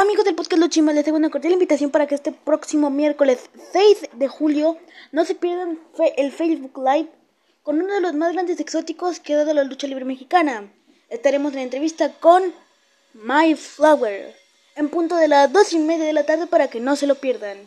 Amigos del podcast Los Chimas, les hago una cordial invitación para que este próximo miércoles 6 de julio no se pierdan el Facebook Live con uno de los más grandes exóticos que ha dado la lucha libre mexicana. Estaremos en la entrevista con My Flower en punto de las dos y media de la tarde para que no se lo pierdan.